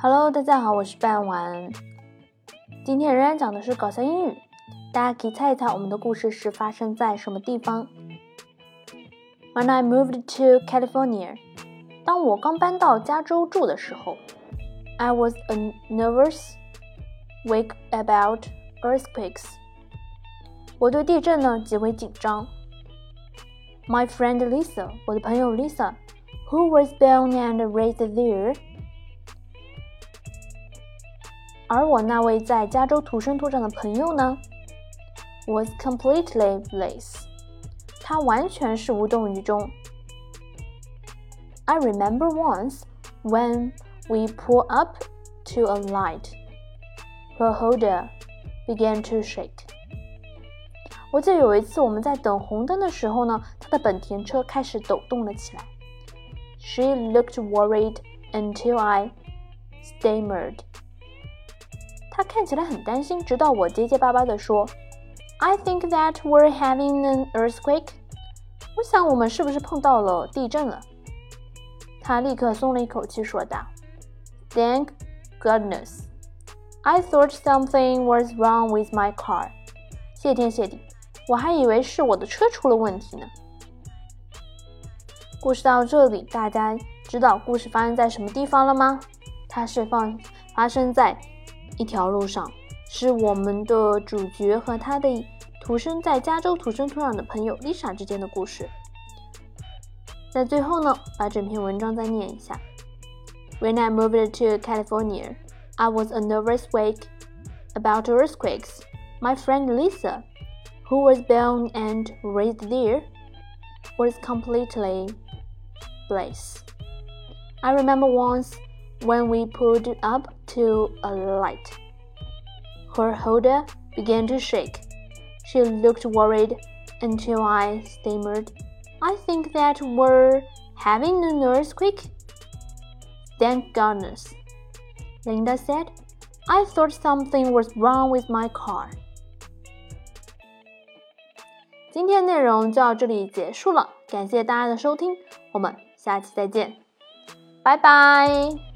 Hello，大家好，我是半晚。今天仍然讲的是搞笑英语，大家可以猜一猜我们的故事是发生在什么地方？When I moved to California，当我刚搬到加州住的时候，I was a nervous week about earthquakes。我对地震呢极为紧张。My friend Lisa，我的朋友 Lisa，who was born and raised there。 而我那位在加州土生土长的朋友呢，was completely bliss，他完全是无动于衷。I remember once when we pull up to a light, her Honda began to shake. 我记得有一次我们在等红灯的时候呢，她的本田车开始抖动了起来。She looked worried until I stammered. 他看起来很担心，直到我结结巴巴地说：“I think that we're having an earthquake。”我想我们是不是碰到了地震了？他立刻松了一口气，说道：“Thank goodness! I thought something was wrong with my car。”谢天谢地，我还以为是我的车出了问题呢。故事到这里，大家知道故事发生在什么地方了吗？它是放发生在。一条路上，是我们的主角和他的土生在加州土生土长的朋友 Lisa 之间的故事。在最后呢，把整篇文章再念一下。When I moved to California, I was a nervous wreck about earthquakes. My friend Lisa, who was born and raised there, was completely bliss. I remember once when we pulled up to a light. Her Honda began to shake. She looked worried until I stammered, I think that we're having an earthquake. Thank goodness, Linda said. I thought something was wrong with my car. 今天内容就到这里结束了，感谢大家的收听，我们下期再见，拜拜。